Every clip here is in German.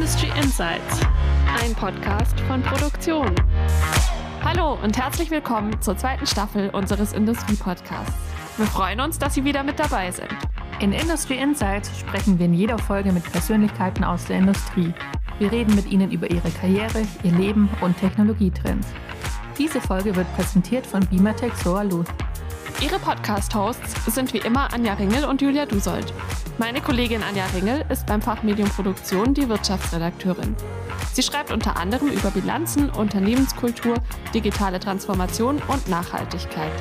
Industry Insights, ein Podcast von Produktion. Hallo und herzlich willkommen zur zweiten Staffel unseres Industrie-Podcasts. Wir freuen uns, dass Sie wieder mit dabei sind. In Industry Insights sprechen wir in jeder Folge mit Persönlichkeiten aus der Industrie. Wir reden mit ihnen über ihre Karriere, ihr Leben und Technologietrends. Diese Folge wird präsentiert von Beamertech Soaluth. Ihre Podcast-Hosts sind wie immer Anja Ringel und Julia Dusold. Meine Kollegin Anja Ringel ist beim Fachmedium Produktion die Wirtschaftsredakteurin. Sie schreibt unter anderem über Bilanzen, Unternehmenskultur, digitale Transformation und Nachhaltigkeit.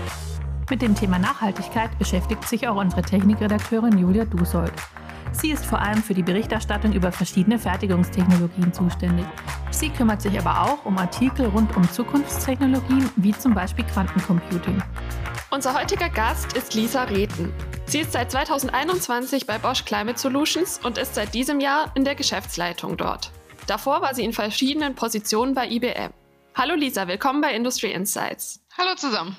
Mit dem Thema Nachhaltigkeit beschäftigt sich auch unsere Technikredakteurin Julia Dusold. Sie ist vor allem für die Berichterstattung über verschiedene Fertigungstechnologien zuständig. Sie kümmert sich aber auch um Artikel rund um Zukunftstechnologien wie zum Beispiel Quantencomputing. Unser heutiger Gast ist Lisa Rethen. Sie ist seit 2021 bei Bosch Climate Solutions und ist seit diesem Jahr in der Geschäftsleitung dort. Davor war sie in verschiedenen Positionen bei IBM. Hallo Lisa, willkommen bei Industry Insights. Hallo zusammen.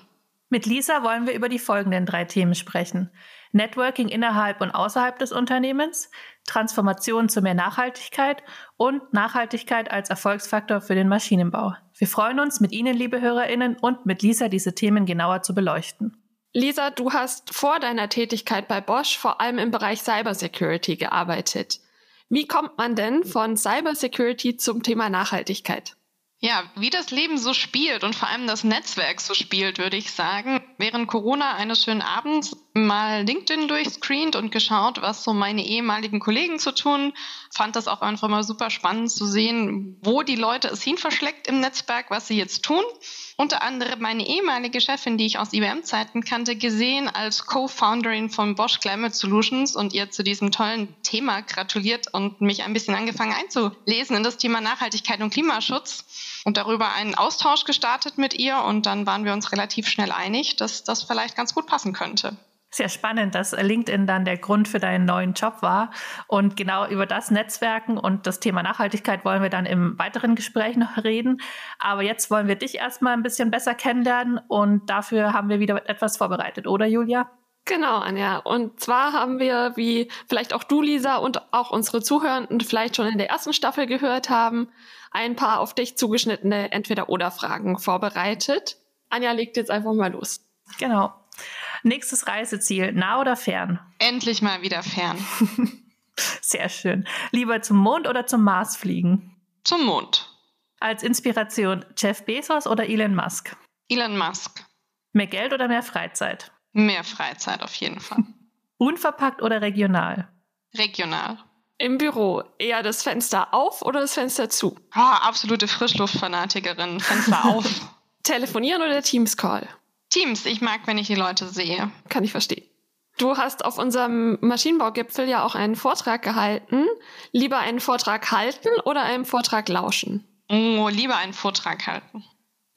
Mit Lisa wollen wir über die folgenden drei Themen sprechen. Networking innerhalb und außerhalb des Unternehmens, Transformation zu mehr Nachhaltigkeit und Nachhaltigkeit als Erfolgsfaktor für den Maschinenbau. Wir freuen uns, mit Ihnen, liebe Hörerinnen, und mit Lisa diese Themen genauer zu beleuchten. Lisa, du hast vor deiner Tätigkeit bei Bosch vor allem im Bereich Cybersecurity gearbeitet. Wie kommt man denn von Cybersecurity zum Thema Nachhaltigkeit? Ja, wie das Leben so spielt und vor allem das Netzwerk so spielt, würde ich sagen. Während Corona eines schönen Abends mal LinkedIn durchscreent und geschaut, was so meine ehemaligen Kollegen zu tun. Fand das auch einfach mal super spannend zu sehen, wo die Leute es hin verschleckt im Netzwerk, was sie jetzt tun unter anderem meine ehemalige Chefin, die ich aus IBM-Zeiten kannte, gesehen als Co-Founderin von Bosch Climate Solutions und ihr zu diesem tollen Thema gratuliert und mich ein bisschen angefangen einzulesen in das Thema Nachhaltigkeit und Klimaschutz und darüber einen Austausch gestartet mit ihr und dann waren wir uns relativ schnell einig, dass das vielleicht ganz gut passen könnte. Sehr spannend, dass LinkedIn dann der Grund für deinen neuen Job war. Und genau über das Netzwerken und das Thema Nachhaltigkeit wollen wir dann im weiteren Gespräch noch reden. Aber jetzt wollen wir dich erstmal ein bisschen besser kennenlernen und dafür haben wir wieder etwas vorbereitet, oder Julia? Genau, Anja. Und zwar haben wir, wie vielleicht auch du, Lisa, und auch unsere Zuhörenden vielleicht schon in der ersten Staffel gehört haben, ein paar auf dich zugeschnittene Entweder-Oder-Fragen vorbereitet. Anja legt jetzt einfach mal los. Genau. Nächstes Reiseziel, nah oder fern? Endlich mal wieder fern. Sehr schön. Lieber zum Mond oder zum Mars fliegen? Zum Mond. Als Inspiration Jeff Bezos oder Elon Musk? Elon Musk. Mehr Geld oder mehr Freizeit? Mehr Freizeit auf jeden Fall. Unverpackt oder regional? Regional. Im Büro eher das Fenster auf oder das Fenster zu? Oh, absolute Frischluftfanatikerin. Fenster auf. Telefonieren oder Teams Call? Teams. Ich mag, wenn ich die Leute sehe. Kann ich verstehen. Du hast auf unserem Maschinenbaugipfel ja auch einen Vortrag gehalten. Lieber einen Vortrag halten oder einen Vortrag lauschen? Oh, lieber einen Vortrag halten.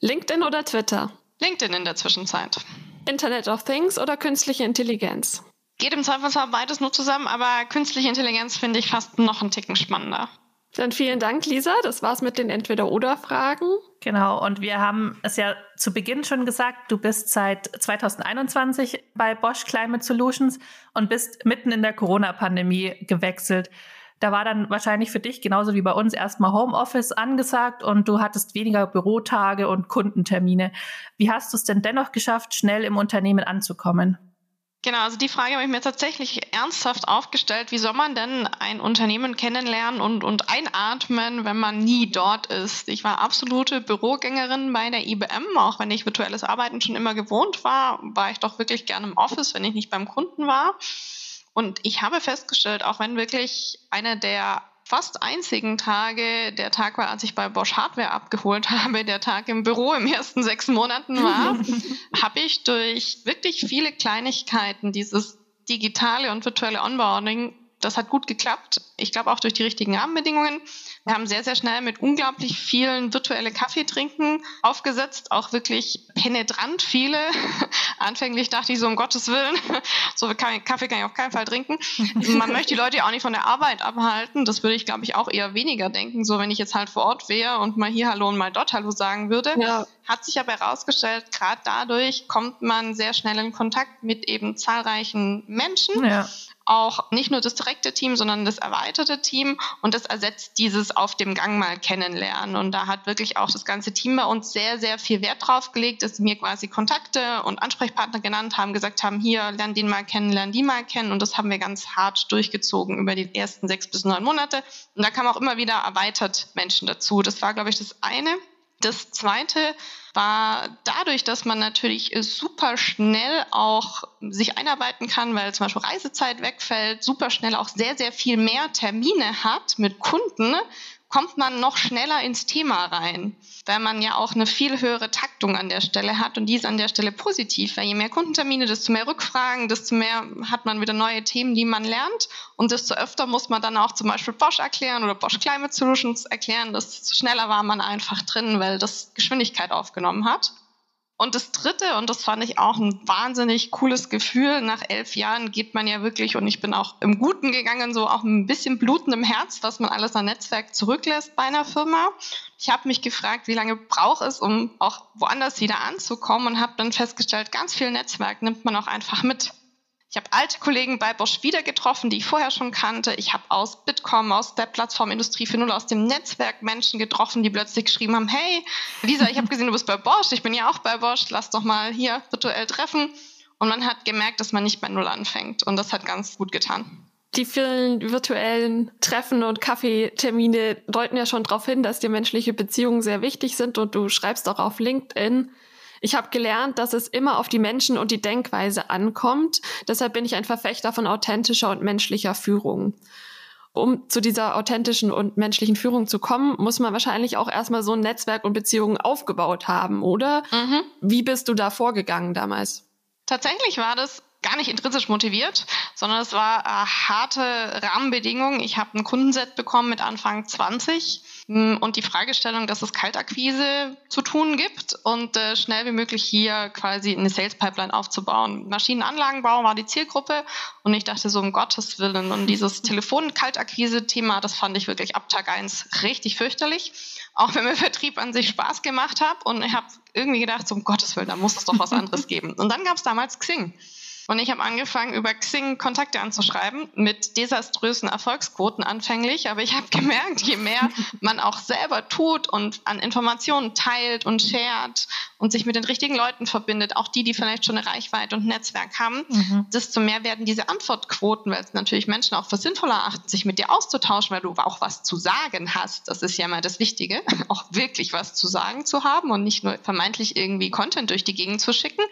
LinkedIn oder Twitter? LinkedIn in der Zwischenzeit. Internet of Things oder künstliche Intelligenz? Geht im Zweifelsfall beides nur zusammen, aber künstliche Intelligenz finde ich fast noch einen Ticken spannender. Dann vielen Dank, Lisa. Das war's mit den Entweder-Oder-Fragen. Genau. Und wir haben es ja zu Beginn schon gesagt, du bist seit 2021 bei Bosch Climate Solutions und bist mitten in der Corona-Pandemie gewechselt. Da war dann wahrscheinlich für dich genauso wie bei uns erstmal Homeoffice angesagt und du hattest weniger Bürotage und Kundentermine. Wie hast du es denn dennoch geschafft, schnell im Unternehmen anzukommen? Genau, also die Frage habe ich mir tatsächlich ernsthaft aufgestellt. Wie soll man denn ein Unternehmen kennenlernen und, und einatmen, wenn man nie dort ist? Ich war absolute Bürogängerin bei der IBM, auch wenn ich virtuelles Arbeiten schon immer gewohnt war, war ich doch wirklich gerne im Office, wenn ich nicht beim Kunden war. Und ich habe festgestellt, auch wenn wirklich eine der fast einzigen Tage der Tag war, als ich bei Bosch Hardware abgeholt habe, der Tag im Büro im ersten sechs Monaten war, habe ich durch wirklich viele Kleinigkeiten dieses digitale und virtuelle Onboarding, das hat gut geklappt. Ich glaube auch durch die richtigen Rahmenbedingungen wir haben sehr, sehr schnell mit unglaublich vielen virtuelle Kaffeetrinken aufgesetzt, auch wirklich penetrant viele. Anfänglich dachte ich so, um Gottes Willen, so Kaffee kann ich auf keinen Fall trinken. Man möchte die Leute ja auch nicht von der Arbeit abhalten. Das würde ich, glaube ich, auch eher weniger denken. So, wenn ich jetzt halt vor Ort wäre und mal hier Hallo und mal dort Hallo sagen würde. Ja. Hat sich aber herausgestellt, gerade dadurch kommt man sehr schnell in Kontakt mit eben zahlreichen Menschen. Ja auch nicht nur das direkte Team, sondern das erweiterte Team und das ersetzt dieses auf dem Gang mal kennenlernen. Und da hat wirklich auch das ganze Team bei uns sehr, sehr viel Wert drauf gelegt, dass sie mir quasi Kontakte und Ansprechpartner genannt haben, gesagt haben, hier, lern den mal kennen, lern die mal kennen. Und das haben wir ganz hart durchgezogen über die ersten sechs bis neun Monate. Und da kam auch immer wieder erweitert Menschen dazu. Das war, glaube ich, das eine. Das zweite war dadurch, dass man natürlich super schnell auch sich einarbeiten kann, weil zum Beispiel Reisezeit wegfällt, super schnell auch sehr, sehr viel mehr Termine hat mit Kunden, kommt man noch schneller ins Thema rein, weil man ja auch eine viel höhere Taktung an der Stelle hat und die ist an der Stelle positiv, weil je mehr Kundentermine, desto mehr Rückfragen, desto mehr hat man wieder neue Themen, die man lernt und desto öfter muss man dann auch zum Beispiel Bosch erklären oder Bosch Climate Solutions erklären, desto schneller war man einfach drin, weil das Geschwindigkeit aufgenommen hat. Und das Dritte, und das fand ich auch ein wahnsinnig cooles Gefühl, nach elf Jahren geht man ja wirklich, und ich bin auch im Guten gegangen, so auch ein bisschen blutendem Herz, was man alles an Netzwerk zurücklässt bei einer Firma. Ich habe mich gefragt, wie lange braucht es, um auch woanders wieder anzukommen und habe dann festgestellt, ganz viel Netzwerk nimmt man auch einfach mit. Ich habe alte Kollegen bei Bosch wieder getroffen, die ich vorher schon kannte. Ich habe aus Bitkom, aus der Plattform Industrie für Null, aus dem Netzwerk Menschen getroffen, die plötzlich geschrieben haben, hey, Lisa, ich habe gesehen, du bist bei Bosch, ich bin ja auch bei Bosch, lass doch mal hier virtuell treffen. Und man hat gemerkt, dass man nicht bei Null anfängt. Und das hat ganz gut getan. Die vielen virtuellen Treffen und Kaffeetermine deuten ja schon darauf hin, dass dir menschliche Beziehungen sehr wichtig sind und du schreibst auch auf LinkedIn, ich habe gelernt, dass es immer auf die Menschen und die Denkweise ankommt. Deshalb bin ich ein Verfechter von authentischer und menschlicher Führung. Um zu dieser authentischen und menschlichen Führung zu kommen, muss man wahrscheinlich auch erstmal so ein Netzwerk und Beziehungen aufgebaut haben, oder? Mhm. Wie bist du da vorgegangen damals? Tatsächlich war das gar nicht intrinsisch motiviert, sondern es war äh, harte Rahmenbedingungen. Ich habe ein Kundenset bekommen mit Anfang 20 hm, und die Fragestellung, dass es Kaltakquise zu tun gibt und äh, schnell wie möglich hier quasi eine Sales Pipeline aufzubauen. Maschinenanlagenbau war die Zielgruppe und ich dachte so um Gottes Willen und dieses Telefon-Kaltakquise-Thema, das fand ich wirklich ab Tag eins richtig fürchterlich. Auch wenn mir Vertrieb an sich Spaß gemacht hat und ich habe irgendwie gedacht, so um Gottes Willen, da muss es doch was anderes geben. Und dann gab es damals Xing. Und ich habe angefangen, über Xing Kontakte anzuschreiben mit desaströsen Erfolgsquoten anfänglich. Aber ich habe gemerkt, je mehr man auch selber tut und an Informationen teilt und shared und sich mit den richtigen Leuten verbindet, auch die, die vielleicht schon eine Reichweite und ein Netzwerk haben, mhm. desto mehr werden diese Antwortquoten, weil es natürlich Menschen auch für sinnvoller erachten, sich mit dir auszutauschen, weil du auch was zu sagen hast. Das ist ja mal das Wichtige, auch wirklich was zu sagen zu haben und nicht nur vermeintlich irgendwie Content durch die Gegend zu schicken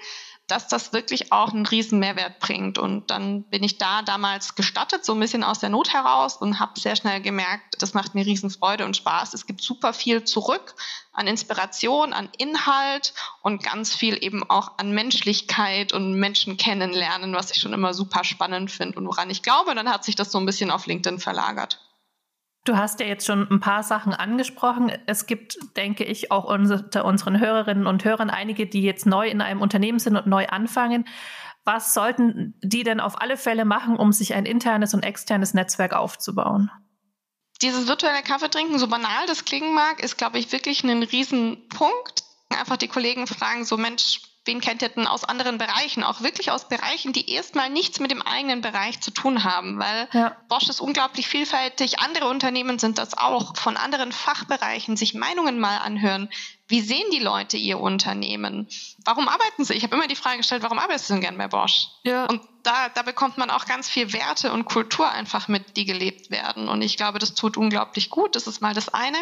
dass das wirklich auch einen riesen Mehrwert bringt. Und dann bin ich da damals gestattet, so ein bisschen aus der Not heraus und habe sehr schnell gemerkt, das macht mir riesen Freude und Spaß. Es gibt super viel zurück an Inspiration, an Inhalt und ganz viel eben auch an Menschlichkeit und Menschen kennenlernen, was ich schon immer super spannend finde und woran ich glaube. Dann hat sich das so ein bisschen auf LinkedIn verlagert. Du hast ja jetzt schon ein paar Sachen angesprochen. Es gibt, denke ich, auch unter unseren Hörerinnen und Hörern einige, die jetzt neu in einem Unternehmen sind und neu anfangen. Was sollten die denn auf alle Fälle machen, um sich ein internes und externes Netzwerk aufzubauen? Dieses virtuelle Kaffeetrinken, so banal das klingen mag, ist, glaube ich, wirklich ein Riesenpunkt. Einfach die Kollegen fragen so, Mensch, wen kennt ihr denn aus anderen Bereichen, auch wirklich aus Bereichen, die erstmal nichts mit dem eigenen Bereich zu tun haben, weil ja. Bosch ist unglaublich vielfältig, andere Unternehmen sind das auch, von anderen Fachbereichen sich Meinungen mal anhören. Wie sehen die Leute ihr Unternehmen? Warum arbeiten sie? Ich habe immer die Frage gestellt, warum arbeitest du denn gern bei Bosch? Ja. Und da, da bekommt man auch ganz viel Werte und Kultur einfach mit, die gelebt werden. Und ich glaube, das tut unglaublich gut. Das ist mal das eine.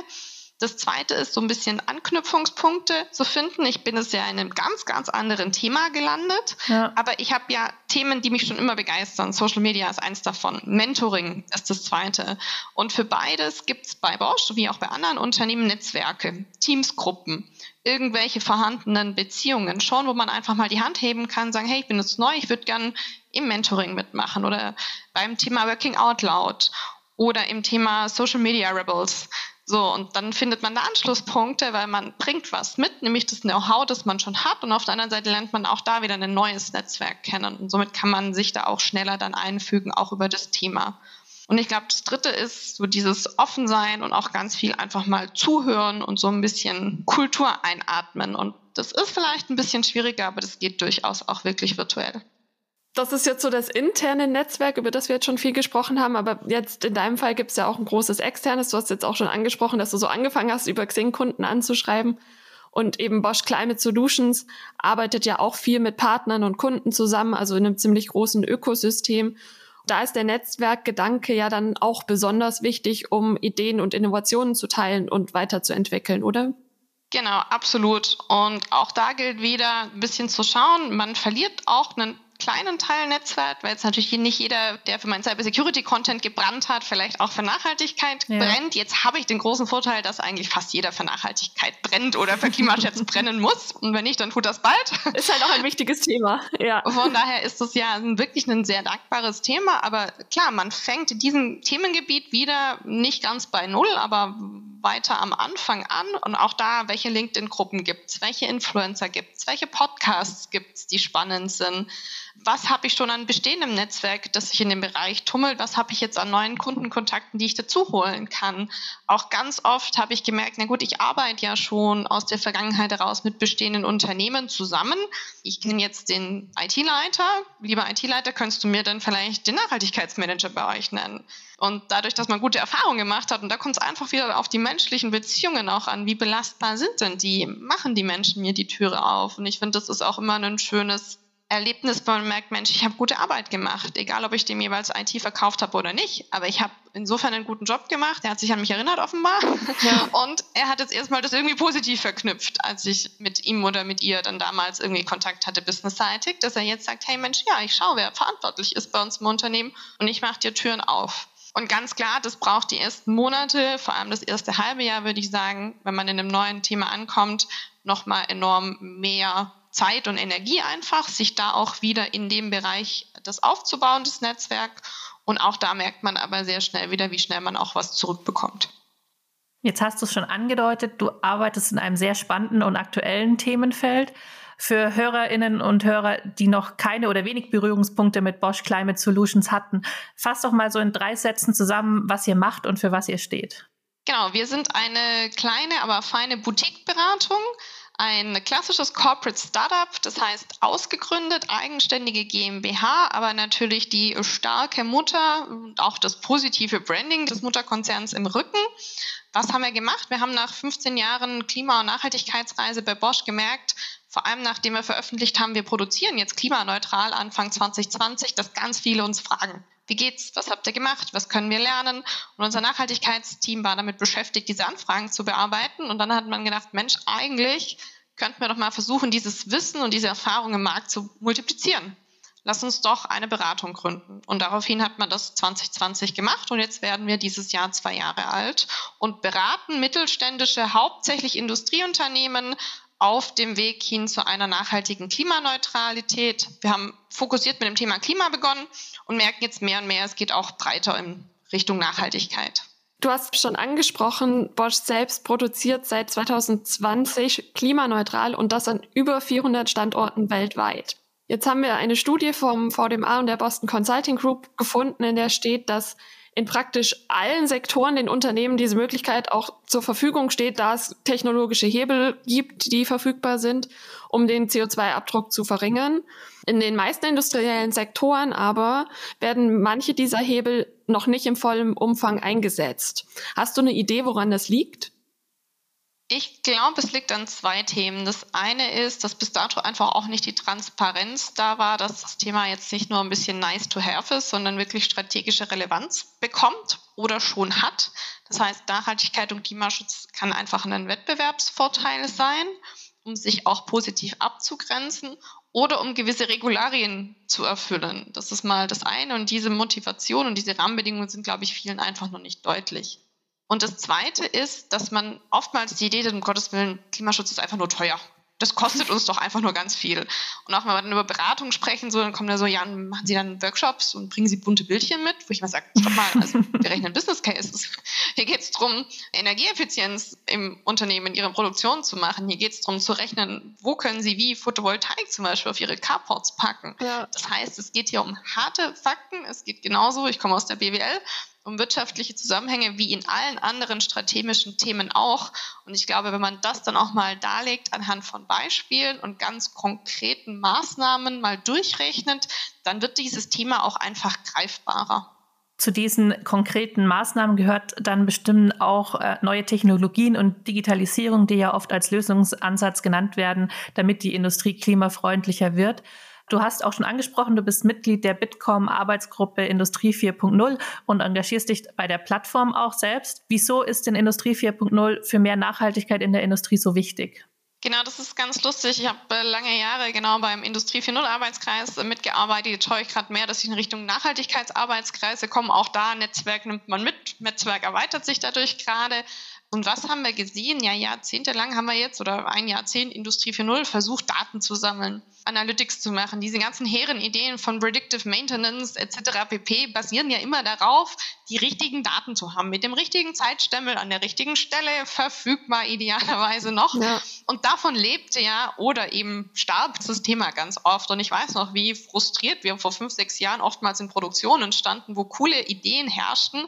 Das zweite ist so ein bisschen Anknüpfungspunkte zu finden. Ich bin es ja in einem ganz, ganz anderen Thema gelandet. Ja. Aber ich habe ja Themen, die mich schon immer begeistern. Social Media ist eins davon. Mentoring ist das zweite. Und für beides gibt es bei Bosch wie auch bei anderen Unternehmen Netzwerke, Teamsgruppen, irgendwelche vorhandenen Beziehungen schon, wo man einfach mal die Hand heben kann, sagen, hey, ich bin jetzt neu, ich würde gern im Mentoring mitmachen oder beim Thema Working Out Loud oder im Thema Social Media Rebels. So, und dann findet man da Anschlusspunkte, weil man bringt was mit, nämlich das Know-how, das man schon hat. Und auf der anderen Seite lernt man auch da wieder ein neues Netzwerk kennen. Und somit kann man sich da auch schneller dann einfügen, auch über das Thema. Und ich glaube, das Dritte ist so dieses Offensein und auch ganz viel einfach mal zuhören und so ein bisschen Kultur einatmen. Und das ist vielleicht ein bisschen schwieriger, aber das geht durchaus auch wirklich virtuell. Das ist jetzt so das interne Netzwerk, über das wir jetzt schon viel gesprochen haben, aber jetzt in deinem Fall gibt es ja auch ein großes externes. Du hast jetzt auch schon angesprochen, dass du so angefangen hast, über Xing Kunden anzuschreiben. Und eben Bosch Climate Solutions arbeitet ja auch viel mit Partnern und Kunden zusammen, also in einem ziemlich großen Ökosystem. Da ist der Netzwerkgedanke ja dann auch besonders wichtig, um Ideen und Innovationen zu teilen und weiterzuentwickeln, oder? Genau, absolut. Und auch da gilt wieder ein bisschen zu schauen, man verliert auch einen kleinen Teil Netzwerk, weil jetzt natürlich nicht jeder, der für meinen Cybersecurity-Content gebrannt hat, vielleicht auch für Nachhaltigkeit ja. brennt. Jetzt habe ich den großen Vorteil, dass eigentlich fast jeder für Nachhaltigkeit brennt oder für Klimaschutz brennen muss. Und wenn nicht, dann tut das bald. Ist halt auch ein wichtiges Thema. Ja. Von daher ist das ja wirklich ein sehr dankbares Thema. Aber klar, man fängt in diesem Themengebiet wieder nicht ganz bei Null, aber weiter am Anfang an. Und auch da, welche LinkedIn-Gruppen gibt es, welche Influencer gibt es, welche Podcasts gibt es, die spannend sind was habe ich schon an bestehendem Netzwerk, das sich in dem Bereich tummelt, was habe ich jetzt an neuen Kundenkontakten, die ich dazu holen kann. Auch ganz oft habe ich gemerkt, na gut, ich arbeite ja schon aus der Vergangenheit heraus mit bestehenden Unternehmen zusammen. Ich kenne jetzt den IT-Leiter. Lieber IT-Leiter, könntest du mir dann vielleicht den Nachhaltigkeitsmanager bei euch nennen? Und dadurch, dass man gute Erfahrungen gemacht hat, und da kommt es einfach wieder auf die menschlichen Beziehungen auch an, wie belastbar sind denn die? Machen die Menschen mir die Türe auf? Und ich finde, das ist auch immer ein schönes Erlebnis, wo man merkt, Mensch, ich habe gute Arbeit gemacht, egal ob ich dem jeweils IT verkauft habe oder nicht. Aber ich habe insofern einen guten Job gemacht. Er hat sich an mich erinnert, offenbar. Ja. Und er hat jetzt erstmal das irgendwie positiv verknüpft, als ich mit ihm oder mit ihr dann damals irgendwie Kontakt hatte, businessseitig, dass er jetzt sagt, hey Mensch, ja, ich schaue, wer verantwortlich ist bei uns im Unternehmen und ich mache dir Türen auf. Und ganz klar, das braucht die ersten Monate, vor allem das erste halbe Jahr, würde ich sagen, wenn man in einem neuen Thema ankommt, nochmal enorm mehr Zeit und Energie einfach, sich da auch wieder in dem Bereich das aufzubauen, das Netzwerk. Und auch da merkt man aber sehr schnell wieder, wie schnell man auch was zurückbekommt. Jetzt hast du es schon angedeutet, du arbeitest in einem sehr spannenden und aktuellen Themenfeld. Für Hörerinnen und Hörer, die noch keine oder wenig Berührungspunkte mit Bosch Climate Solutions hatten, fasst doch mal so in drei Sätzen zusammen, was ihr macht und für was ihr steht. Genau, wir sind eine kleine, aber feine Boutique-Beratung ein klassisches Corporate Startup, das heißt ausgegründet, eigenständige GmbH, aber natürlich die starke Mutter und auch das positive Branding des Mutterkonzerns im Rücken. Was haben wir gemacht? Wir haben nach 15 Jahren Klima- und Nachhaltigkeitsreise bei Bosch gemerkt, vor allem nachdem wir veröffentlicht haben, wir produzieren jetzt klimaneutral Anfang 2020, dass ganz viele uns fragen, wie geht's? Was habt ihr gemacht? Was können wir lernen? Und unser Nachhaltigkeitsteam war damit beschäftigt, diese Anfragen zu bearbeiten. Und dann hat man gedacht, Mensch, eigentlich könnten wir doch mal versuchen, dieses Wissen und diese Erfahrung im Markt zu multiplizieren. Lass uns doch eine Beratung gründen. Und daraufhin hat man das 2020 gemacht und jetzt werden wir dieses Jahr zwei Jahre alt und beraten mittelständische, hauptsächlich Industrieunternehmen auf dem Weg hin zu einer nachhaltigen Klimaneutralität. Wir haben fokussiert mit dem Thema Klima begonnen und merken jetzt mehr und mehr, es geht auch breiter in Richtung Nachhaltigkeit. Du hast schon angesprochen, Bosch selbst produziert seit 2020 klimaneutral und das an über 400 Standorten weltweit. Jetzt haben wir eine Studie vom VDMA und der Boston Consulting Group gefunden, in der steht, dass in praktisch allen Sektoren den Unternehmen diese Möglichkeit auch zur Verfügung steht, da es technologische Hebel gibt, die verfügbar sind, um den CO2-Abdruck zu verringern. In den meisten industriellen Sektoren aber werden manche dieser Hebel noch nicht im vollen Umfang eingesetzt. Hast du eine Idee, woran das liegt? Ich glaube, es liegt an zwei Themen. Das eine ist, dass bis dato einfach auch nicht die Transparenz da war, dass das Thema jetzt nicht nur ein bisschen nice to have ist, sondern wirklich strategische Relevanz bekommt oder schon hat. Das heißt, Nachhaltigkeit und Klimaschutz kann einfach ein Wettbewerbsvorteil sein, um sich auch positiv abzugrenzen oder um gewisse Regularien zu erfüllen. Das ist mal das eine. Und diese Motivation und diese Rahmenbedingungen sind, glaube ich, vielen einfach noch nicht deutlich. Und das Zweite ist, dass man oftmals die Idee hat, um Gottes Willen, Klimaschutz ist einfach nur teuer. Das kostet uns doch einfach nur ganz viel. Und auch wenn wir dann über Beratung sprechen, so, dann kommen da so, ja, machen Sie dann Workshops und bringen Sie bunte Bildchen mit, wo ich mal sage, stopp mal, also wir rechnen Business Cases. Hier geht es darum, Energieeffizienz im Unternehmen, in ihrer Produktion zu machen. Hier geht es darum zu rechnen, wo können Sie wie Photovoltaik zum Beispiel auf Ihre Carports packen. Ja. Das heißt, es geht hier um harte Fakten. Es geht genauso, ich komme aus der BWL, um wirtschaftliche Zusammenhänge wie in allen anderen strategischen Themen auch. Und ich glaube, wenn man das dann auch mal darlegt anhand von Beispielen und ganz konkreten Maßnahmen mal durchrechnet, dann wird dieses Thema auch einfach greifbarer. Zu diesen konkreten Maßnahmen gehört dann bestimmt auch äh, neue Technologien und Digitalisierung, die ja oft als Lösungsansatz genannt werden, damit die Industrie klimafreundlicher wird. Du hast auch schon angesprochen, du bist Mitglied der Bitkom Arbeitsgruppe Industrie 4.0 und engagierst dich bei der Plattform auch selbst. Wieso ist denn Industrie 4.0 für mehr Nachhaltigkeit in der Industrie so wichtig? Genau, das ist ganz lustig. Ich habe äh, lange Jahre genau beim Industrie 4.0 Arbeitskreis äh, mitgearbeitet. Jetzt schaue ich gerade mehr, dass ich in Richtung Nachhaltigkeitsarbeitskreise komme. Auch da Netzwerk nimmt man mit. Netzwerk erweitert sich dadurch gerade. Und was haben wir gesehen? Ja, jahrzehntelang haben wir jetzt oder ein Jahrzehnt Industrie 4.0 versucht, Daten zu sammeln, Analytics zu machen. Diese ganzen hehren Ideen von Predictive Maintenance etc. pp. basieren ja immer darauf, die richtigen Daten zu haben, mit dem richtigen Zeitstempel an der richtigen Stelle, verfügbar idealerweise noch. Ja. Und davon lebte ja oder eben starb das Thema ganz oft. Und ich weiß noch, wie frustriert wir vor fünf, sechs Jahren oftmals in Produktionen standen, wo coole Ideen herrschten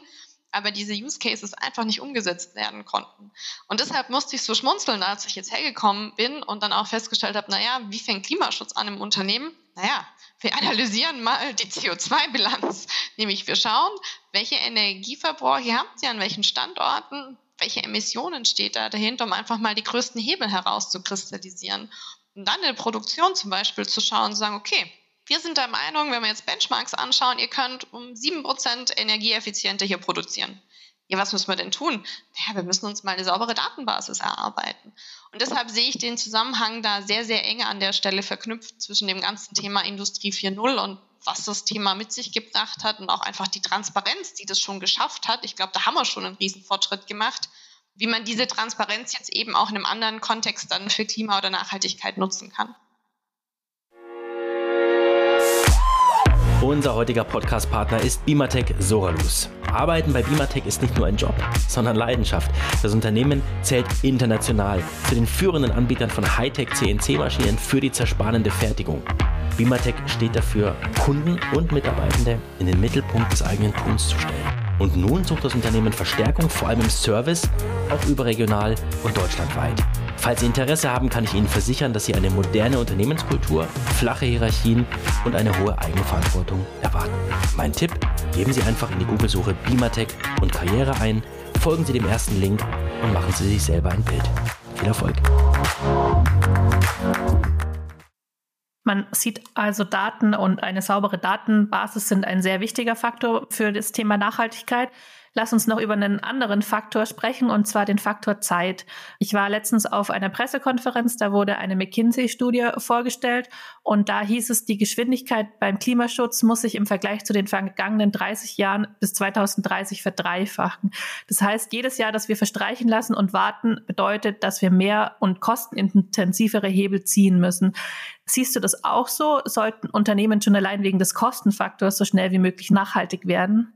aber diese Use Cases einfach nicht umgesetzt werden konnten. Und deshalb musste ich so schmunzeln, als ich jetzt hergekommen bin und dann auch festgestellt habe, naja, wie fängt Klimaschutz an im Unternehmen? Naja, wir analysieren mal die CO2-Bilanz. Nämlich wir schauen, welche Energieverbrauche habt ihr an welchen Standorten, welche Emissionen steht da dahinter, um einfach mal die größten Hebel herauszukristallisieren. Und dann in der Produktion zum Beispiel zu schauen und zu sagen, okay, wir sind der Meinung, wenn wir jetzt Benchmarks anschauen, ihr könnt um 7% energieeffizienter hier produzieren. Ja, was müssen wir denn tun? Ja, wir müssen uns mal eine saubere Datenbasis erarbeiten. Und deshalb sehe ich den Zusammenhang da sehr, sehr eng an der Stelle verknüpft zwischen dem ganzen Thema Industrie 4.0 und was das Thema mit sich gebracht hat und auch einfach die Transparenz, die das schon geschafft hat. Ich glaube, da haben wir schon einen Riesenfortschritt gemacht, wie man diese Transparenz jetzt eben auch in einem anderen Kontext dann für Klima oder Nachhaltigkeit nutzen kann. Unser heutiger Podcast-Partner ist Bimatech Soralus. Arbeiten bei Bimatech ist nicht nur ein Job, sondern Leidenschaft. Das Unternehmen zählt international zu den führenden Anbietern von Hightech CNC-Maschinen für die zerspanende Fertigung. Bimatech steht dafür, Kunden und Mitarbeitende in den Mittelpunkt des eigenen Tuns zu stellen. Und nun sucht das Unternehmen Verstärkung, vor allem im Service, auch überregional und deutschlandweit. Falls Sie Interesse haben, kann ich Ihnen versichern, dass Sie eine moderne Unternehmenskultur, flache Hierarchien und eine hohe Eigenverantwortung erwarten. Mein Tipp, geben Sie einfach in die Google-Suche Bimatech und Karriere ein, folgen Sie dem ersten Link und machen Sie sich selber ein Bild. Viel Erfolg! Man sieht also Daten und eine saubere Datenbasis sind ein sehr wichtiger Faktor für das Thema Nachhaltigkeit. Lass uns noch über einen anderen Faktor sprechen, und zwar den Faktor Zeit. Ich war letztens auf einer Pressekonferenz, da wurde eine McKinsey-Studie vorgestellt und da hieß es, die Geschwindigkeit beim Klimaschutz muss sich im Vergleich zu den vergangenen 30 Jahren bis 2030 verdreifachen. Das heißt, jedes Jahr, das wir verstreichen lassen und warten, bedeutet, dass wir mehr und kostenintensivere Hebel ziehen müssen. Siehst du das auch so? Sollten Unternehmen schon allein wegen des Kostenfaktors so schnell wie möglich nachhaltig werden?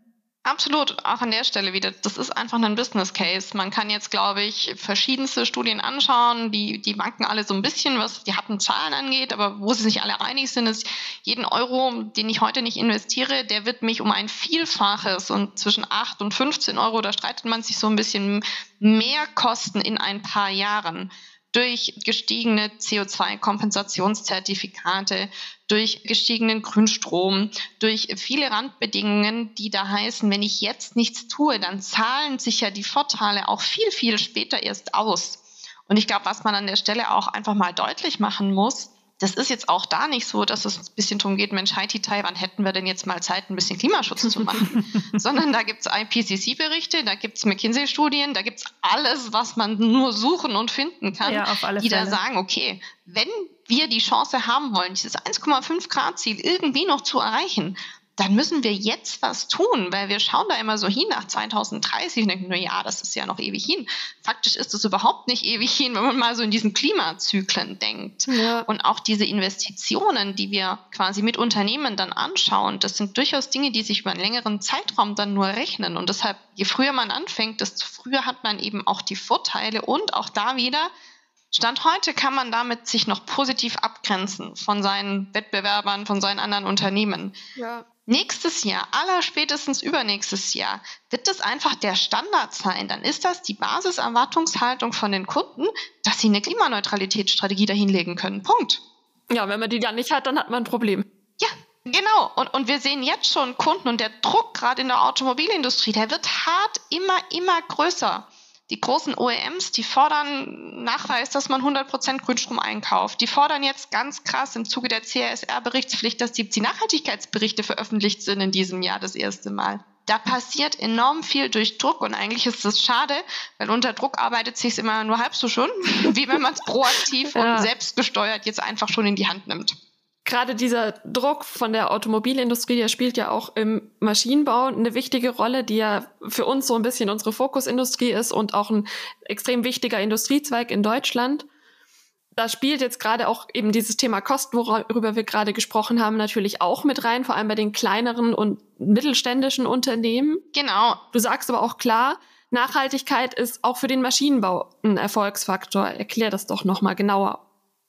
Absolut, auch an der Stelle wieder. Das ist einfach ein Business Case. Man kann jetzt, glaube ich, verschiedenste Studien anschauen, die, die wanken alle so ein bisschen, was die harten Zahlen angeht, aber wo sie sich alle einig sind, ist, jeden Euro, den ich heute nicht investiere, der wird mich um ein Vielfaches und zwischen 8 und 15 Euro, da streitet man sich so ein bisschen mehr kosten in ein paar Jahren durch gestiegene CO2-Kompensationszertifikate, durch gestiegenen Grünstrom, durch viele Randbedingungen, die da heißen, wenn ich jetzt nichts tue, dann zahlen sich ja die Vorteile auch viel, viel später erst aus. Und ich glaube, was man an der Stelle auch einfach mal deutlich machen muss, das ist jetzt auch da nicht so, dass es ein bisschen darum geht, Mensch, Haiti, wann hätten wir denn jetzt mal Zeit, ein bisschen Klimaschutz zu machen? Sondern da gibt es IPCC-Berichte, da gibt es McKinsey-Studien, da gibt es alles, was man nur suchen und finden kann, ja, die Fälle. da sagen, okay, wenn wir die Chance haben wollen, dieses 1,5 Grad Ziel irgendwie noch zu erreichen, dann müssen wir jetzt was tun, weil wir schauen da immer so hin nach 2030 und denken, na ja, das ist ja noch ewig hin. Faktisch ist es überhaupt nicht ewig hin, wenn man mal so in diesen Klimazyklen denkt. Ja. Und auch diese Investitionen, die wir quasi mit Unternehmen dann anschauen, das sind durchaus Dinge, die sich über einen längeren Zeitraum dann nur rechnen. Und deshalb, je früher man anfängt, desto früher hat man eben auch die Vorteile und auch da wieder, Stand heute kann man damit sich noch positiv abgrenzen von seinen Wettbewerbern, von seinen anderen Unternehmen. Ja. Nächstes Jahr, aller spätestens übernächstes Jahr, wird das einfach der Standard sein. Dann ist das die Basiserwartungshaltung von den Kunden, dass sie eine Klimaneutralitätsstrategie dahinlegen können. Punkt. Ja, wenn man die dann nicht hat, dann hat man ein Problem. Ja, genau. Und, und wir sehen jetzt schon Kunden und der Druck gerade in der Automobilindustrie, der wird hart immer, immer größer. Die großen OEMs, die fordern Nachweis, dass man 100% Grünstrom einkauft. Die fordern jetzt ganz krass im Zuge der CSR-Berichtspflicht, dass die Nachhaltigkeitsberichte veröffentlicht sind in diesem Jahr das erste Mal. Da passiert enorm viel durch Druck und eigentlich ist das schade, weil unter Druck arbeitet sich immer nur halb so schon, wie wenn man es proaktiv ja. und selbstgesteuert jetzt einfach schon in die Hand nimmt gerade dieser Druck von der Automobilindustrie, der spielt ja auch im Maschinenbau eine wichtige Rolle, die ja für uns so ein bisschen unsere Fokusindustrie ist und auch ein extrem wichtiger Industriezweig in Deutschland. Da spielt jetzt gerade auch eben dieses Thema Kosten, worüber wir gerade gesprochen haben, natürlich auch mit rein, vor allem bei den kleineren und mittelständischen Unternehmen. Genau. Du sagst aber auch klar, Nachhaltigkeit ist auch für den Maschinenbau ein Erfolgsfaktor. Erklär das doch nochmal genauer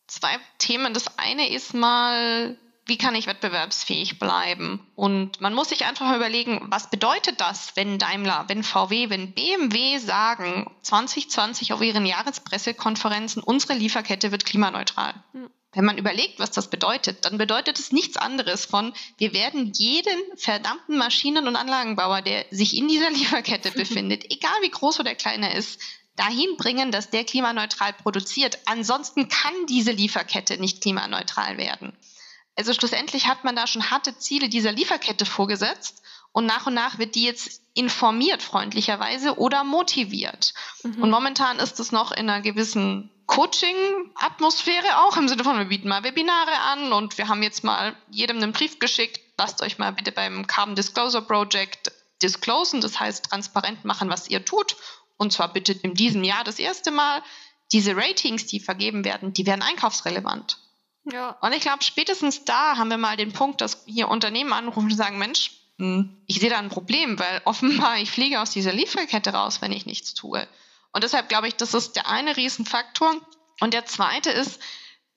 zwei Themen. Das eine ist mal, wie kann ich wettbewerbsfähig bleiben? Und man muss sich einfach mal überlegen, was bedeutet das, wenn Daimler, wenn VW, wenn BMW sagen, 2020 auf ihren Jahrespressekonferenzen, unsere Lieferkette wird klimaneutral. Mhm. Wenn man überlegt, was das bedeutet, dann bedeutet es nichts anderes von, wir werden jeden verdammten Maschinen- und Anlagenbauer, der sich in dieser Lieferkette befindet, egal wie groß oder klein er ist, dahin bringen, dass der klimaneutral produziert. Ansonsten kann diese Lieferkette nicht klimaneutral werden. Also schlussendlich hat man da schon harte Ziele dieser Lieferkette vorgesetzt und nach und nach wird die jetzt informiert freundlicherweise oder motiviert. Mhm. Und momentan ist es noch in einer gewissen Coaching-Atmosphäre auch im Sinne von, wir bieten mal Webinare an und wir haben jetzt mal jedem einen Brief geschickt, lasst euch mal bitte beim Carbon Disclosure Project disclosen, das heißt transparent machen, was ihr tut und zwar bitte in diesem Jahr das erste Mal, diese Ratings, die vergeben werden, die werden einkaufsrelevant. Ja. Und ich glaube, spätestens da haben wir mal den Punkt, dass hier Unternehmen anrufen und sagen, Mensch, hm, ich sehe da ein Problem, weil offenbar ich fliege aus dieser Lieferkette raus, wenn ich nichts tue. Und deshalb glaube ich, das ist der eine Riesenfaktor. Und der zweite ist,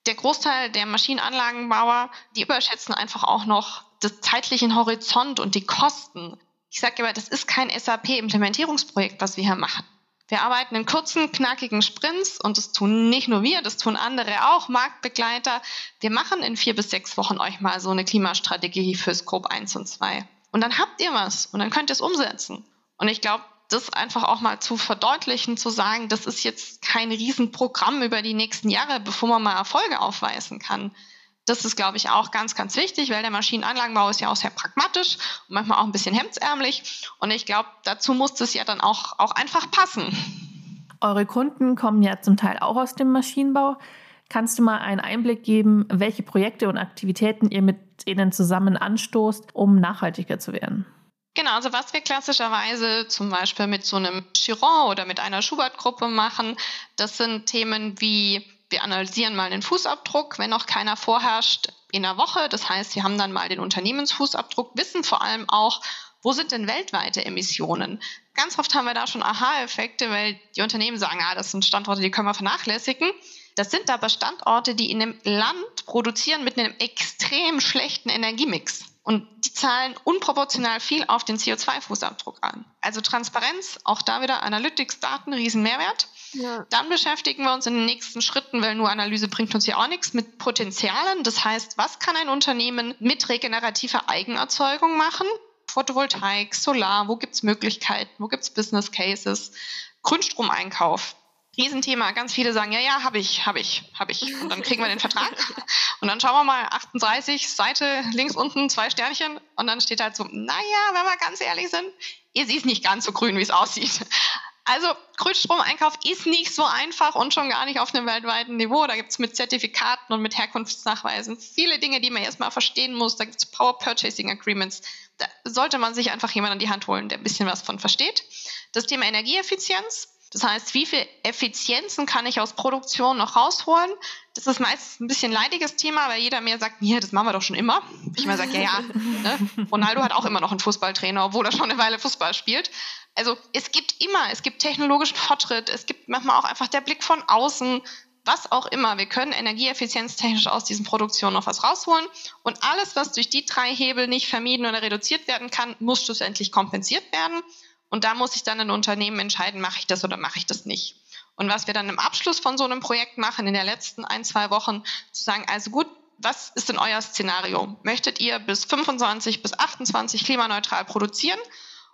der Großteil der Maschinenanlagenbauer, die überschätzen einfach auch noch das zeitlichen Horizont und die Kosten. Ich sage immer, das ist kein SAP-Implementierungsprojekt, was wir hier machen. Wir arbeiten in kurzen, knackigen Sprints und das tun nicht nur wir, das tun andere auch, Marktbegleiter. Wir machen in vier bis sechs Wochen euch mal so eine Klimastrategie für Scope 1 und 2. Und dann habt ihr was und dann könnt ihr es umsetzen. Und ich glaube, das einfach auch mal zu verdeutlichen, zu sagen, das ist jetzt kein Riesenprogramm über die nächsten Jahre, bevor man mal Erfolge aufweisen kann. Das ist, glaube ich, auch ganz, ganz wichtig, weil der Maschinenanlagenbau ist ja auch sehr pragmatisch und manchmal auch ein bisschen hemdsärmlich. Und ich glaube, dazu muss es ja dann auch, auch einfach passen. Eure Kunden kommen ja zum Teil auch aus dem Maschinenbau. Kannst du mal einen Einblick geben, welche Projekte und Aktivitäten ihr mit ihnen zusammen anstoßt, um nachhaltiger zu werden? Genau, also was wir klassischerweise zum Beispiel mit so einem Chiron oder mit einer Schubert-Gruppe machen, das sind Themen wie wir analysieren mal den Fußabdruck, wenn noch keiner vorherrscht, in einer Woche. Das heißt, wir haben dann mal den Unternehmensfußabdruck, wissen vor allem auch, wo sind denn weltweite Emissionen? Ganz oft haben wir da schon Aha-Effekte, weil die Unternehmen sagen, ah, das sind Standorte, die können wir vernachlässigen. Das sind aber Standorte, die in einem Land produzieren mit einem extrem schlechten Energiemix. Und die zahlen unproportional viel auf den CO2-Fußabdruck an. Also Transparenz, auch da wieder Analytics-Daten, Riesenmehrwert. Ja. Dann beschäftigen wir uns in den nächsten Schritten, weil nur Analyse bringt uns ja auch nichts, mit Potenzialen. Das heißt, was kann ein Unternehmen mit regenerativer Eigenerzeugung machen? Photovoltaik, Solar, wo gibt es Möglichkeiten, wo gibt es Business Cases? Grünstromeinkauf, Riesenthema. Ganz viele sagen, ja, ja, habe ich, habe ich, habe ich. Und dann kriegen wir den Vertrag. Und dann schauen wir mal, 38, Seite links unten, zwei Sternchen. Und dann steht halt so, naja, wenn wir ganz ehrlich sind, ihr seht nicht ganz so grün, wie es aussieht. Also Grünstromeinkauf ist nicht so einfach und schon gar nicht auf einem weltweiten Niveau. Da gibt es mit Zertifikaten und mit Herkunftsnachweisen viele Dinge, die man erstmal verstehen muss. Da gibt es Power Purchasing Agreements. Da sollte man sich einfach jemand an die Hand holen, der ein bisschen was von versteht. Das Thema Energieeffizienz das heißt, wie viel Effizienzen kann ich aus Produktion noch rausholen? Das ist meistens ein bisschen leidiges Thema, weil jeder mir sagt, ja, das machen wir doch schon immer. Ich immer sage, ja, ja, ne? Ronaldo hat auch immer noch einen Fußballtrainer, obwohl er schon eine Weile Fußball spielt. Also es gibt immer, es gibt technologischen Fortschritt, es gibt manchmal auch einfach der Blick von außen. was auch immer. Wir können energieeffizienztechnisch aus diesen Produktionen noch was rausholen. Und alles, was durch die drei Hebel nicht vermieden oder reduziert werden kann, muss schlussendlich kompensiert werden. Und da muss sich dann ein Unternehmen entscheiden, mache ich das oder mache ich das nicht. Und was wir dann im Abschluss von so einem Projekt machen, in den letzten ein, zwei Wochen, zu sagen, also gut, was ist denn euer Szenario? Möchtet ihr bis 25 bis 28 klimaneutral produzieren?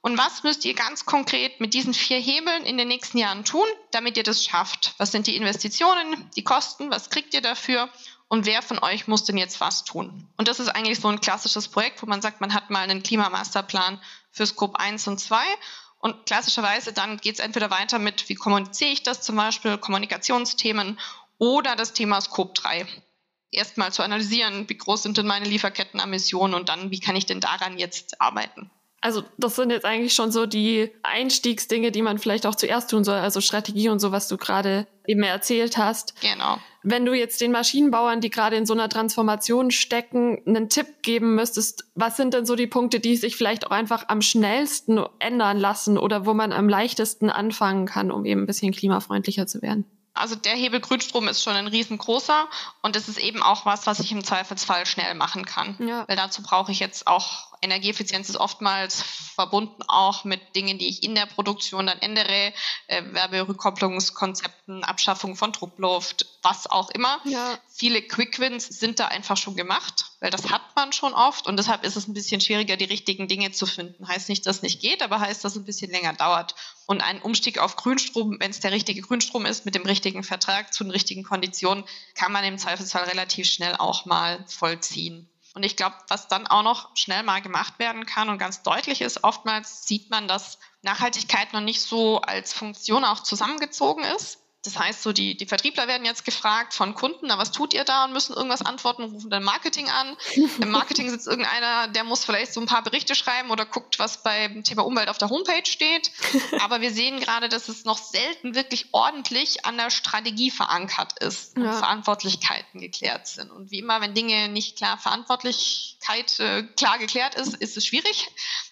Und was müsst ihr ganz konkret mit diesen vier Hebeln in den nächsten Jahren tun, damit ihr das schafft? Was sind die Investitionen, die Kosten? Was kriegt ihr dafür? Und wer von euch muss denn jetzt was tun? Und das ist eigentlich so ein klassisches Projekt, wo man sagt, man hat mal einen Klimamasterplan für Scope 1 und 2 und klassischerweise dann geht es entweder weiter mit, wie kommuniziere ich das zum Beispiel, Kommunikationsthemen oder das Thema Scope 3. Erstmal zu analysieren, wie groß sind denn meine Lieferkettenemissionen und dann, wie kann ich denn daran jetzt arbeiten. Also das sind jetzt eigentlich schon so die Einstiegsdinge, die man vielleicht auch zuerst tun soll, also Strategie und so, was du gerade eben erzählt hast. Genau. Wenn du jetzt den Maschinenbauern, die gerade in so einer Transformation stecken, einen Tipp geben müsstest, was sind denn so die Punkte, die sich vielleicht auch einfach am schnellsten ändern lassen oder wo man am leichtesten anfangen kann, um eben ein bisschen klimafreundlicher zu werden? Also der Hebel Grünstrom ist schon ein riesengroßer und es ist eben auch was, was ich im Zweifelsfall schnell machen kann. Ja. Weil dazu brauche ich jetzt auch Energieeffizienz ist oftmals verbunden auch mit Dingen, die ich in der Produktion dann ändere, äh, Werberückkopplungskonzepten, Abschaffung von Druckluft, was auch immer. Ja. Viele Quick-Wins sind da einfach schon gemacht, weil das hat man schon oft und deshalb ist es ein bisschen schwieriger, die richtigen Dinge zu finden. Heißt nicht, dass es nicht geht, aber heißt, dass es ein bisschen länger dauert. Und ein Umstieg auf Grünstrom, wenn es der richtige Grünstrom ist, mit dem richtigen Vertrag zu den richtigen Konditionen, kann man im Zweifelsfall relativ schnell auch mal vollziehen. Und ich glaube, was dann auch noch schnell mal gemacht werden kann und ganz deutlich ist, oftmals sieht man, dass Nachhaltigkeit noch nicht so als Funktion auch zusammengezogen ist. Das heißt, so die, die Vertriebler werden jetzt gefragt von Kunden, na, was tut ihr da und müssen irgendwas antworten, rufen dann Marketing an. Im Marketing sitzt irgendeiner, der muss vielleicht so ein paar Berichte schreiben oder guckt, was beim Thema Umwelt auf der Homepage steht. Aber wir sehen gerade, dass es noch selten wirklich ordentlich an der Strategie verankert ist und ja. Verantwortlichkeiten geklärt sind. Und wie immer, wenn Dinge nicht klar Verantwortlichkeit äh, klar geklärt ist, ist es schwierig.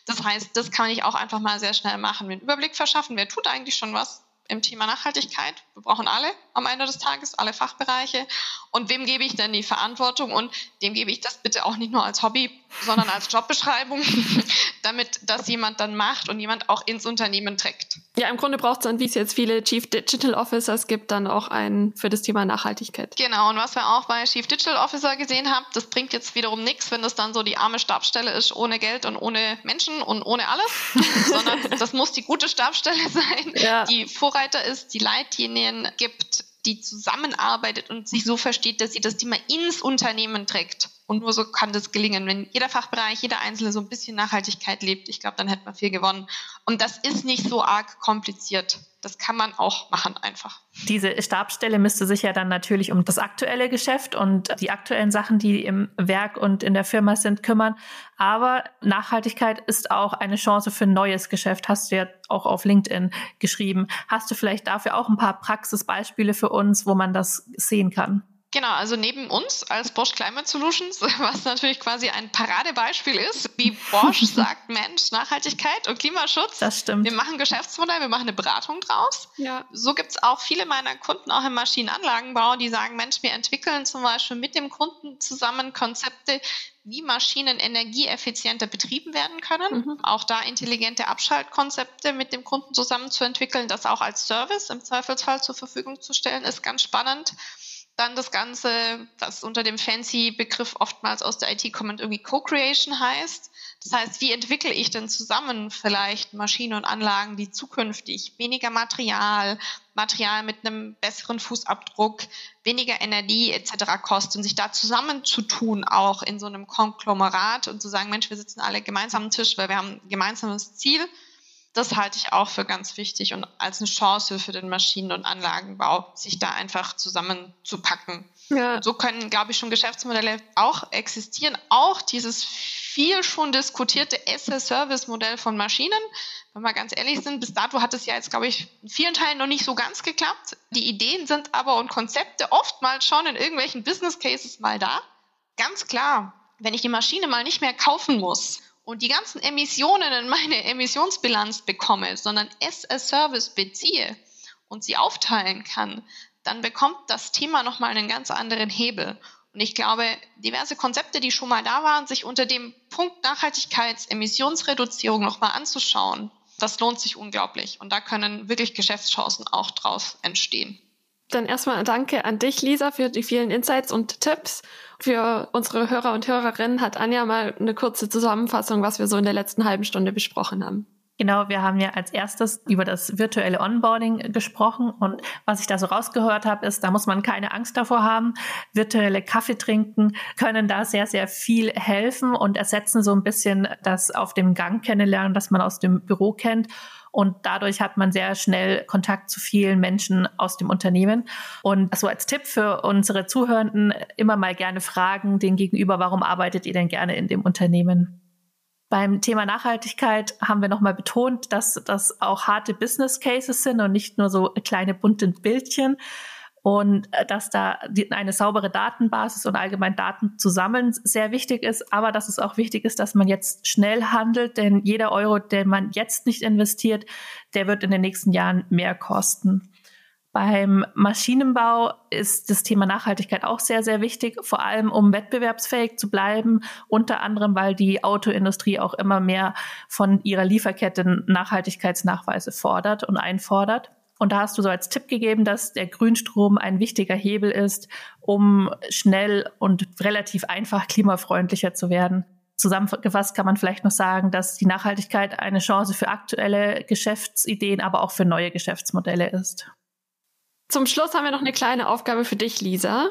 Das heißt, das kann ich auch einfach mal sehr schnell machen, mir einen Überblick verschaffen, wer tut eigentlich schon was im Thema Nachhaltigkeit. Wir brauchen alle am Ende des Tages, alle Fachbereiche. Und wem gebe ich denn die Verantwortung? Und dem gebe ich das bitte auch nicht nur als Hobby, sondern als Jobbeschreibung, damit das jemand dann macht und jemand auch ins Unternehmen trägt. Ja, im Grunde braucht es dann, wie es jetzt viele Chief Digital Officers gibt, dann auch einen für das Thema Nachhaltigkeit. Genau, und was wir auch bei Chief Digital Officer gesehen haben, das bringt jetzt wiederum nichts, wenn das dann so die arme Stabstelle ist, ohne Geld und ohne Menschen und ohne alles, sondern das muss die gute Stabstelle sein, ja. die Vorreiter ist, die Leitlinien gibt, die zusammenarbeitet und sich so versteht, dass sie das Thema ins Unternehmen trägt. Und nur so kann das gelingen. Wenn jeder Fachbereich, jeder Einzelne so ein bisschen Nachhaltigkeit lebt, ich glaube, dann hätte man viel gewonnen. Und das ist nicht so arg kompliziert. Das kann man auch machen einfach. Diese Stabsstelle müsste sich ja dann natürlich um das aktuelle Geschäft und die aktuellen Sachen, die im Werk und in der Firma sind, kümmern. Aber Nachhaltigkeit ist auch eine Chance für ein neues Geschäft, hast du ja auch auf LinkedIn geschrieben. Hast du vielleicht dafür auch ein paar Praxisbeispiele für uns, wo man das sehen kann? Genau, also neben uns als Bosch Climate Solutions, was natürlich quasi ein Paradebeispiel ist, wie Bosch sagt, Mensch, Nachhaltigkeit und Klimaschutz. Das stimmt. Wir machen Geschäftsmodell, wir machen eine Beratung draus. Ja. So gibt es auch viele meiner Kunden auch im Maschinenanlagenbau, die sagen, Mensch, wir entwickeln zum Beispiel mit dem Kunden zusammen Konzepte, wie Maschinen energieeffizienter betrieben werden können. Mhm. Auch da intelligente Abschaltkonzepte mit dem Kunden zusammen zu entwickeln, das auch als Service im Zweifelsfall zur Verfügung zu stellen, ist ganz spannend. Dann das Ganze, was unter dem fancy Begriff oftmals aus der IT kommt, irgendwie Co-Creation heißt. Das heißt, wie entwickle ich denn zusammen vielleicht Maschinen und Anlagen, die zukünftig weniger Material, Material mit einem besseren Fußabdruck, weniger Energie etc. kosten, sich da zusammenzutun, auch in so einem Konglomerat und zu sagen, Mensch, wir sitzen alle gemeinsam am Tisch, weil wir haben ein gemeinsames Ziel das halte ich auch für ganz wichtig und als eine Chance für den Maschinen- und Anlagenbau, sich da einfach zusammenzupacken. Ja. so können, glaube ich, schon Geschäftsmodelle auch existieren. Auch dieses viel schon diskutierte SS-Service-Modell von Maschinen. Wenn wir ganz ehrlich sind, bis dato hat es ja jetzt, glaube ich, in vielen Teilen noch nicht so ganz geklappt. Die Ideen sind aber und Konzepte oftmals schon in irgendwelchen Business Cases mal da. Ganz klar, wenn ich die Maschine mal nicht mehr kaufen muss und die ganzen Emissionen in meine Emissionsbilanz bekomme, sondern es als Service beziehe und sie aufteilen kann, dann bekommt das Thema nochmal einen ganz anderen Hebel. Und ich glaube, diverse Konzepte, die schon mal da waren, sich unter dem Punkt Nachhaltigkeitsemissionsreduzierung nochmal anzuschauen, das lohnt sich unglaublich. Und da können wirklich Geschäftschancen auch draus entstehen. Dann erstmal danke an dich, Lisa, für die vielen Insights und Tipps. Für unsere Hörer und Hörerinnen hat Anja mal eine kurze Zusammenfassung, was wir so in der letzten halben Stunde besprochen haben. Genau, wir haben ja als erstes über das virtuelle Onboarding gesprochen und was ich da so rausgehört habe, ist, da muss man keine Angst davor haben. Virtuelle Kaffee trinken können da sehr, sehr viel helfen und ersetzen so ein bisschen das auf dem Gang kennenlernen, das man aus dem Büro kennt. Und dadurch hat man sehr schnell Kontakt zu vielen Menschen aus dem Unternehmen. Und so als Tipp für unsere Zuhörenden immer mal gerne fragen den Gegenüber, warum arbeitet ihr denn gerne in dem Unternehmen? Beim Thema Nachhaltigkeit haben wir nochmal betont, dass das auch harte Business Cases sind und nicht nur so kleine bunte Bildchen und äh, dass da eine saubere Datenbasis und allgemein Daten zu sammeln sehr wichtig ist, aber dass es auch wichtig ist, dass man jetzt schnell handelt, denn jeder Euro, den man jetzt nicht investiert, der wird in den nächsten Jahren mehr kosten. Beim Maschinenbau ist das Thema Nachhaltigkeit auch sehr, sehr wichtig, vor allem um wettbewerbsfähig zu bleiben, unter anderem, weil die Autoindustrie auch immer mehr von ihrer Lieferkette Nachhaltigkeitsnachweise fordert und einfordert. Und da hast du so als Tipp gegeben, dass der Grünstrom ein wichtiger Hebel ist, um schnell und relativ einfach klimafreundlicher zu werden. Zusammengefasst kann man vielleicht noch sagen, dass die Nachhaltigkeit eine Chance für aktuelle Geschäftsideen, aber auch für neue Geschäftsmodelle ist. Zum Schluss haben wir noch eine kleine Aufgabe für dich, Lisa.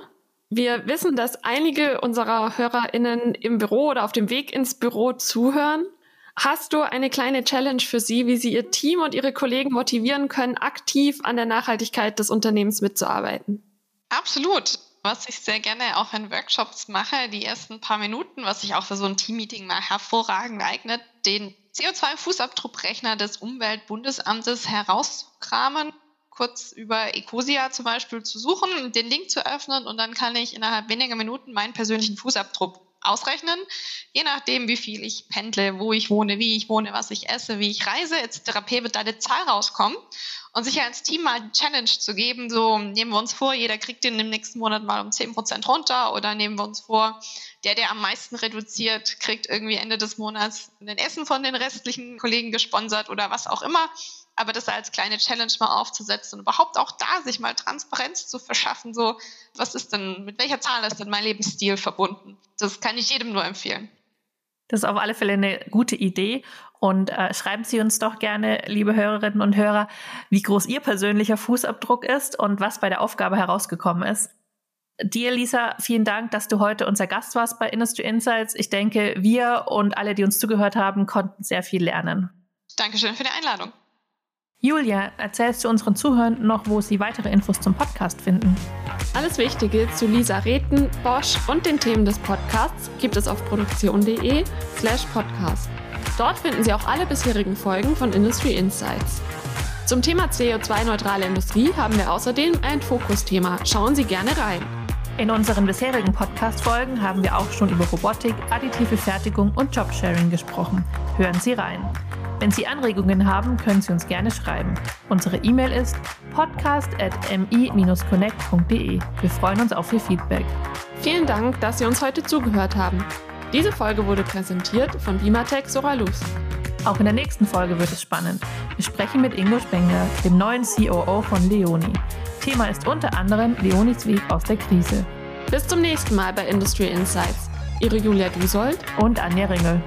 Wir wissen, dass einige unserer HörerInnen im Büro oder auf dem Weg ins Büro zuhören. Hast du eine kleine Challenge für sie, wie sie ihr Team und ihre Kollegen motivieren können, aktiv an der Nachhaltigkeit des Unternehmens mitzuarbeiten? Absolut. Was ich sehr gerne auch in Workshops mache, die ersten paar Minuten, was sich auch für so ein Teammeeting mal hervorragend eignet, den CO2-Fußabdruckrechner des Umweltbundesamtes herauskramen kurz über Ecosia zum Beispiel zu suchen, den Link zu öffnen und dann kann ich innerhalb weniger Minuten meinen persönlichen Fußabdruck ausrechnen, je nachdem, wie viel ich pendle, wo ich wohne, wie ich wohne, was ich esse, wie ich reise, etc. wird da eine Zahl rauskommen und sich als Team mal eine Challenge zu geben, so nehmen wir uns vor, jeder kriegt den im nächsten Monat mal um 10% runter oder nehmen wir uns vor, der, der am meisten reduziert, kriegt irgendwie Ende des Monats ein Essen von den restlichen Kollegen gesponsert oder was auch immer aber das als kleine Challenge mal aufzusetzen und überhaupt auch da sich mal Transparenz zu verschaffen, so was ist denn, mit welcher Zahl ist denn mein Lebensstil verbunden? Das kann ich jedem nur empfehlen. Das ist auf alle Fälle eine gute Idee. Und äh, schreiben Sie uns doch gerne, liebe Hörerinnen und Hörer, wie groß Ihr persönlicher Fußabdruck ist und was bei der Aufgabe herausgekommen ist. Dir, Lisa, vielen Dank, dass du heute unser Gast warst bei Industry Insights. Ich denke, wir und alle, die uns zugehört haben, konnten sehr viel lernen. Dankeschön für die Einladung. Julia, erzählst du unseren Zuhörern noch, wo sie weitere Infos zum Podcast finden? Alles Wichtige zu Lisa Reten, Bosch und den Themen des Podcasts gibt es auf produktion.de slash podcast. Dort finden Sie auch alle bisherigen Folgen von Industry Insights. Zum Thema CO2-neutrale Industrie haben wir außerdem ein Fokusthema. Schauen Sie gerne rein. In unseren bisherigen Podcast-Folgen haben wir auch schon über Robotik, additive Fertigung und Jobsharing gesprochen. Hören Sie rein. Wenn Sie Anregungen haben, können Sie uns gerne schreiben. Unsere E-Mail ist podcast.mi-connect.de. Wir freuen uns auf Ihr Feedback. Vielen Dank, dass Sie uns heute zugehört haben. Diese Folge wurde präsentiert von Bimatech Soralus. Auch in der nächsten Folge wird es spannend. Wir sprechen mit Ingo Spengler, dem neuen COO von Leoni. Thema ist unter anderem Leonis Weg aus der Krise. Bis zum nächsten Mal bei Industry Insights. Ihre Julia Dusold und Anja Ringel.